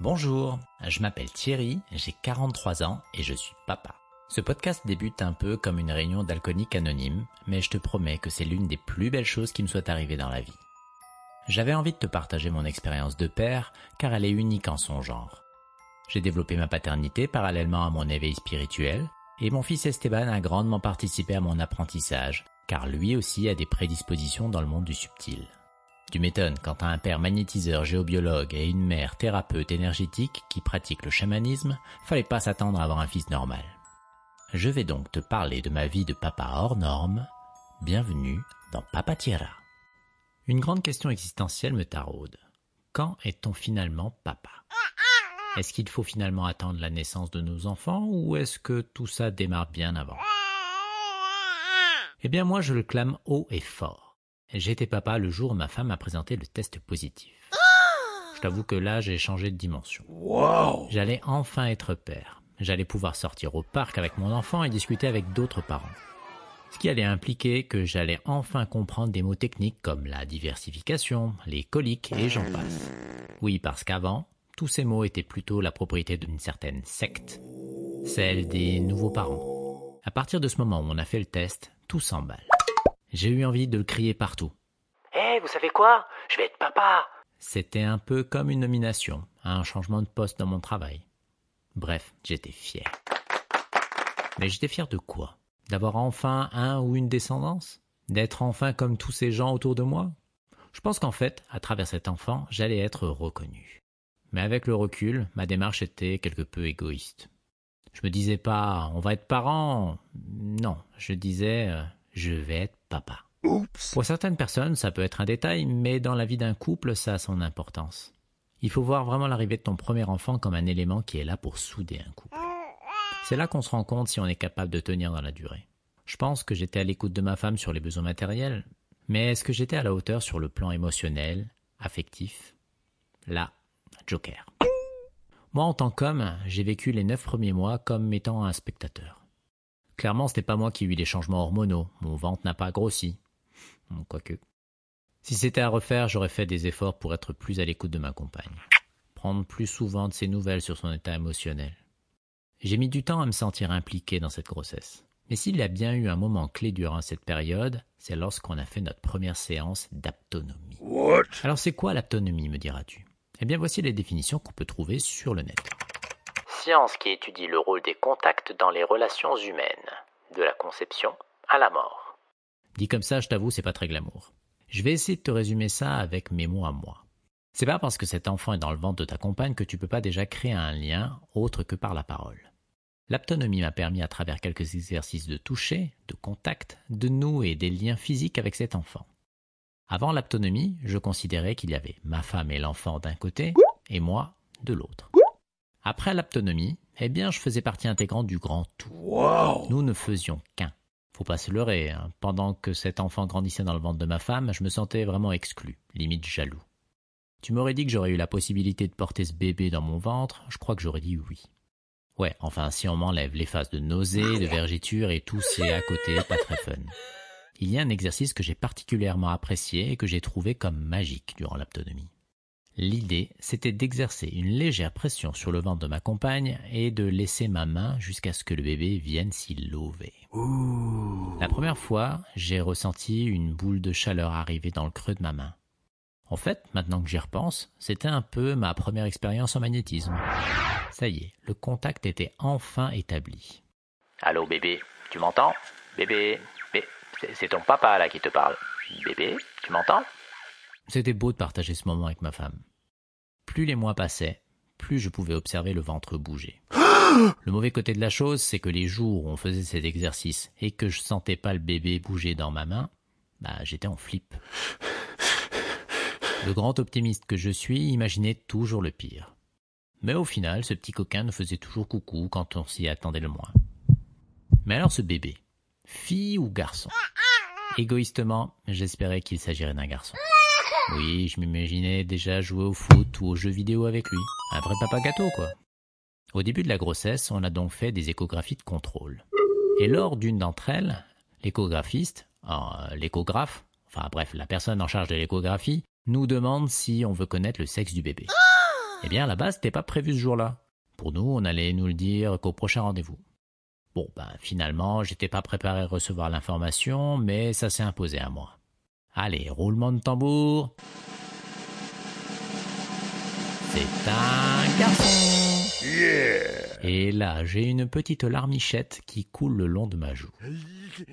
Bonjour, je m'appelle Thierry, j'ai 43 ans et je suis papa. Ce podcast débute un peu comme une réunion d'alcooliques anonymes, mais je te promets que c'est l'une des plus belles choses qui me soit arrivée dans la vie. J'avais envie de te partager mon expérience de père, car elle est unique en son genre. J'ai développé ma paternité parallèlement à mon éveil spirituel, et mon fils Esteban a grandement participé à mon apprentissage, car lui aussi a des prédispositions dans le monde du subtil. Tu m'étonnes quand un père magnétiseur géobiologue et une mère thérapeute énergétique qui pratique le chamanisme, fallait pas s'attendre à avoir un fils normal. Je vais donc te parler de ma vie de papa hors norme. Bienvenue dans Papa Tierra. Une grande question existentielle me taraude. Quand est-on finalement papa? Est-ce qu'il faut finalement attendre la naissance de nos enfants ou est-ce que tout ça démarre bien avant? Eh bien moi je le clame haut et fort. J'étais papa le jour où ma femme a présenté le test positif. Je t'avoue que là, j'ai changé de dimension. J'allais enfin être père. J'allais pouvoir sortir au parc avec mon enfant et discuter avec d'autres parents. Ce qui allait impliquer que j'allais enfin comprendre des mots techniques comme la diversification, les coliques et j'en passe. Oui, parce qu'avant, tous ces mots étaient plutôt la propriété d'une certaine secte, celle des nouveaux parents. À partir de ce moment où on a fait le test, tout s'emballe. J'ai eu envie de le crier partout. Eh, vous savez quoi? Je vais être papa C'était un peu comme une nomination, un changement de poste dans mon travail. Bref, j'étais fier. Mais j'étais fier de quoi? D'avoir enfin un ou une descendance? D'être enfin comme tous ces gens autour de moi? Je pense qu'en fait, à travers cet enfant, j'allais être reconnu. Mais avec le recul, ma démarche était quelque peu égoïste. Je me disais pas on va être parents? Non, je disais euh, je vais être papa. Pour certaines personnes, ça peut être un détail, mais dans la vie d'un couple, ça a son importance. Il faut voir vraiment l'arrivée de ton premier enfant comme un élément qui est là pour souder un couple. C'est là qu'on se rend compte si on est capable de tenir dans la durée. Je pense que j'étais à l'écoute de ma femme sur les besoins matériels, mais est-ce que j'étais à la hauteur sur le plan émotionnel, affectif? Là, Joker. Moi, en tant qu'homme, j'ai vécu les neuf premiers mois comme étant un spectateur. Clairement, c'était pas moi qui ai eu les changements hormonaux. Mon ventre n'a pas grossi. Quoique. Si c'était à refaire, j'aurais fait des efforts pour être plus à l'écoute de ma compagne. Prendre plus souvent de ses nouvelles sur son état émotionnel. J'ai mis du temps à me sentir impliqué dans cette grossesse. Mais s'il y a bien eu un moment clé durant cette période, c'est lorsqu'on a fait notre première séance d'aptonomie. Alors c'est quoi l'aptonomie, me diras-tu? Eh bien voici les définitions qu'on peut trouver sur le net science qui étudie le rôle des contacts dans les relations humaines, de la conception à la mort. Dit comme ça, je t'avoue, c'est pas très glamour. Je vais essayer de te résumer ça avec mes mots à moi. C'est pas parce que cet enfant est dans le ventre de ta compagne que tu peux pas déjà créer un lien autre que par la parole. L'aptonomie m'a permis à travers quelques exercices de toucher, de contact, de nouer des liens physiques avec cet enfant. Avant l'aptonomie, je considérais qu'il y avait ma femme et l'enfant d'un côté et moi de l'autre. Après l'aptonomie, eh bien, je faisais partie intégrante du grand tout. Nous ne faisions qu'un. Faut pas se leurrer. Hein. Pendant que cet enfant grandissait dans le ventre de ma femme, je me sentais vraiment exclu, limite jaloux. Tu m'aurais dit que j'aurais eu la possibilité de porter ce bébé dans mon ventre, je crois que j'aurais dit oui. Ouais, enfin, si on m'enlève les phases de nausée, de vergiture et tout, c'est à côté, pas très fun. Il y a un exercice que j'ai particulièrement apprécié et que j'ai trouvé comme magique durant l'aptonomie. L'idée, c'était d'exercer une légère pression sur le ventre de ma compagne et de laisser ma main jusqu'à ce que le bébé vienne s'y lever. La première fois, j'ai ressenti une boule de chaleur arriver dans le creux de ma main. En fait, maintenant que j'y repense, c'était un peu ma première expérience en magnétisme. Ça y est, le contact était enfin établi. Allô bébé, tu m'entends? Bébé, c'est ton papa là qui te parle. Bébé, tu m'entends? C'était beau de partager ce moment avec ma femme. Plus les mois passaient, plus je pouvais observer le ventre bouger. le mauvais côté de la chose, c'est que les jours où on faisait cet exercice et que je sentais pas le bébé bouger dans ma main, bah j'étais en flip. Le grand optimiste que je suis imaginait toujours le pire. Mais au final, ce petit coquin nous faisait toujours coucou quand on s'y attendait le moins. Mais alors ce bébé, fille ou garçon? Égoïstement, j'espérais qu'il s'agirait d'un garçon. Oui, je m'imaginais déjà jouer au foot ou aux jeux vidéo avec lui. Un vrai papa gâteau, quoi. Au début de la grossesse, on a donc fait des échographies de contrôle. Et lors d'une d'entre elles, l'échographiste, euh, l'échographe, enfin bref, la personne en charge de l'échographie, nous demande si on veut connaître le sexe du bébé. Eh bien, à la base, c'était pas prévu ce jour-là. Pour nous, on allait nous le dire qu'au prochain rendez-vous. Bon, ben, finalement, j'étais pas préparé à recevoir l'information, mais ça s'est imposé à moi. Allez, roulement de tambour. C'est un garçon. Et là, j'ai une petite larmichette qui coule le long de ma joue.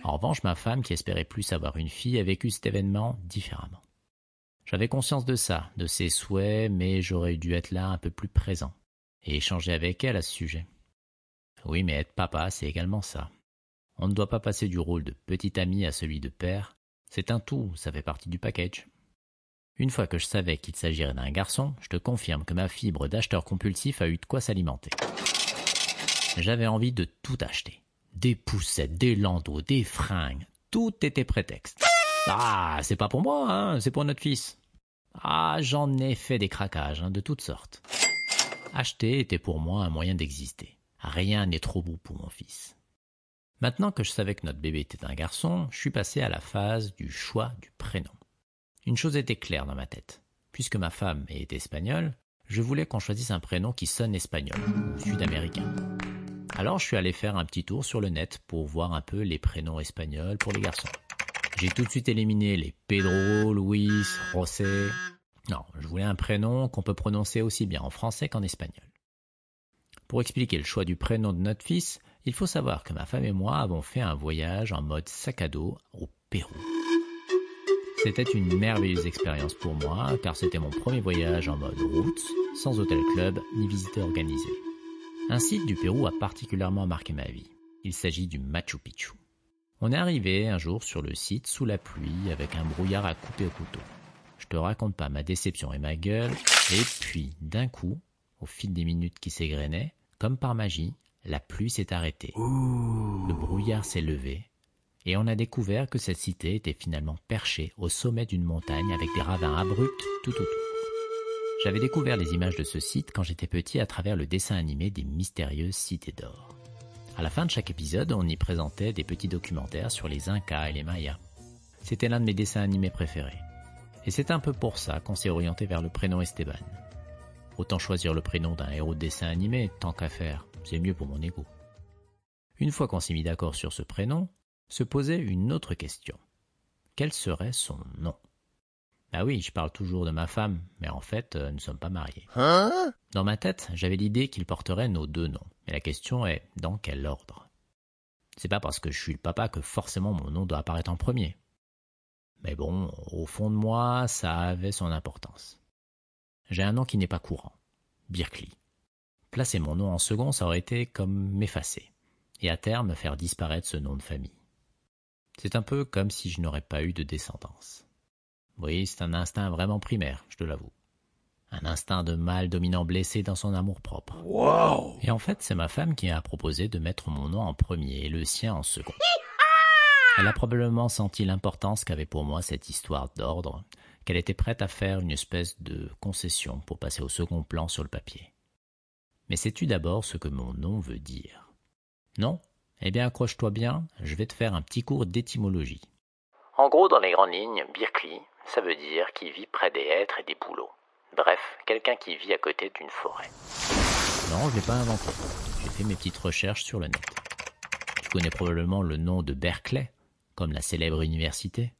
En revanche, ma femme, qui espérait plus avoir une fille, a vécu cet événement différemment. J'avais conscience de ça, de ses souhaits, mais j'aurais dû être là un peu plus présent et échanger avec elle à ce sujet. Oui, mais être papa, c'est également ça. On ne doit pas passer du rôle de petit ami à celui de père. C'est un tout, ça fait partie du package. Une fois que je savais qu'il s'agirait d'un garçon, je te confirme que ma fibre d'acheteur compulsif a eu de quoi s'alimenter. J'avais envie de tout acheter. Des poussettes, des landaux, des fringues. Tout était prétexte. Ah, c'est pas pour moi, hein, c'est pour notre fils. Ah, j'en ai fait des craquages, hein, de toutes sortes. Acheter était pour moi un moyen d'exister. Rien n'est trop beau pour mon fils. Maintenant que je savais que notre bébé était un garçon, je suis passé à la phase du choix du prénom. Une chose était claire dans ma tête. Puisque ma femme est espagnole, je voulais qu'on choisisse un prénom qui sonne espagnol, ou sud-américain. Alors je suis allé faire un petit tour sur le net pour voir un peu les prénoms espagnols pour les garçons. J'ai tout de suite éliminé les Pedro, Luis, José. Non, je voulais un prénom qu'on peut prononcer aussi bien en français qu'en espagnol. Pour expliquer le choix du prénom de notre fils, il faut savoir que ma femme et moi avons fait un voyage en mode sac à dos au Pérou. C'était une merveilleuse expérience pour moi, car c'était mon premier voyage en mode route, sans hôtel club ni visite organisée. Un site du Pérou a particulièrement marqué ma vie. Il s'agit du Machu Picchu. On est arrivé un jour sur le site sous la pluie avec un brouillard à couper au couteau. Je te raconte pas ma déception et ma gueule, et puis d'un coup, au fil des minutes qui s'égrenaient, comme par magie, la pluie s'est arrêtée. Le brouillard s'est levé et on a découvert que cette cité était finalement perchée au sommet d'une montagne avec des ravins abrupts tout autour. J'avais découvert les images de ce site quand j'étais petit à travers le dessin animé des mystérieuses cités d'or. À la fin de chaque épisode, on y présentait des petits documentaires sur les Incas et les Mayas. C'était l'un de mes dessins animés préférés. Et c'est un peu pour ça qu'on s'est orienté vers le prénom Esteban. Autant choisir le prénom d'un héros de dessin animé, tant qu'à faire, c'est mieux pour mon ego. Une fois qu'on s'est mis d'accord sur ce prénom, se posait une autre question. Quel serait son nom? Ah oui, je parle toujours de ma femme, mais en fait, euh, nous ne sommes pas mariés. Hein? Dans ma tête, j'avais l'idée qu'il porterait nos deux noms, mais la question est dans quel ordre? C'est pas parce que je suis le papa que forcément mon nom doit apparaître en premier. Mais bon, au fond de moi, ça avait son importance. J'ai un nom qui n'est pas courant, Birkley. Placer mon nom en second, ça aurait été comme m'effacer, et à terme faire disparaître ce nom de famille. C'est un peu comme si je n'aurais pas eu de descendance. Oui, c'est un instinct vraiment primaire, je te l'avoue. Un instinct de mâle dominant blessé dans son amour-propre. Wow Et en fait, c'est ma femme qui a proposé de mettre mon nom en premier et le sien en second. Elle a probablement senti l'importance qu'avait pour moi cette histoire d'ordre, qu'elle était prête à faire une espèce de concession pour passer au second plan sur le papier. Mais sais-tu d'abord ce que mon nom veut dire? Non? Eh bien accroche-toi bien, je vais te faire un petit cours d'étymologie. En gros, dans les grandes lignes, Birkli, ça veut dire qui vit près des hêtres et des bouleaux. Bref, quelqu'un qui vit à côté d'une forêt. Non, je l'ai pas inventé. J'ai fait mes petites recherches sur le net. Tu connais probablement le nom de Berkeley, comme la célèbre université?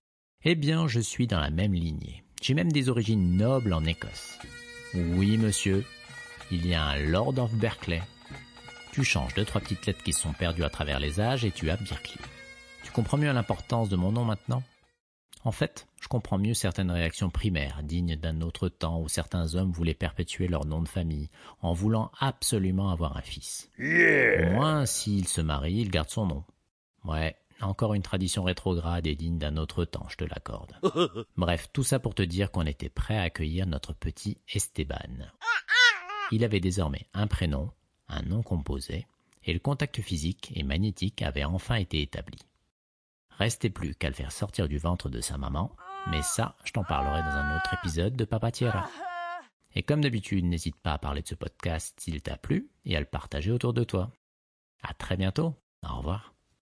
Eh bien, je suis dans la même lignée. J'ai même des origines nobles en Écosse. Oui, monsieur, il y a un Lord of Berkeley. Tu changes deux, trois petites lettres qui se sont perdues à travers les âges et tu as Berkeley. Tu comprends mieux l'importance de mon nom maintenant? En fait, je comprends mieux certaines réactions primaires, dignes d'un autre temps où certains hommes voulaient perpétuer leur nom de famille, en voulant absolument avoir un fils. Au moins, s'il se marie, il garde son nom. Ouais, encore une tradition rétrograde et digne d'un autre temps, je te l'accorde. Bref, tout ça pour te dire qu'on était prêt à accueillir notre petit Esteban. Il avait désormais un prénom, un nom composé, et le contact physique et magnétique avait enfin été établi. Restait plus qu'à le faire sortir du ventre de sa maman, mais ça, je t'en parlerai dans un autre épisode de Papa Tierra. Et comme d'habitude, n'hésite pas à parler de ce podcast s'il t'a plu et à le partager autour de toi. À très bientôt. Au revoir.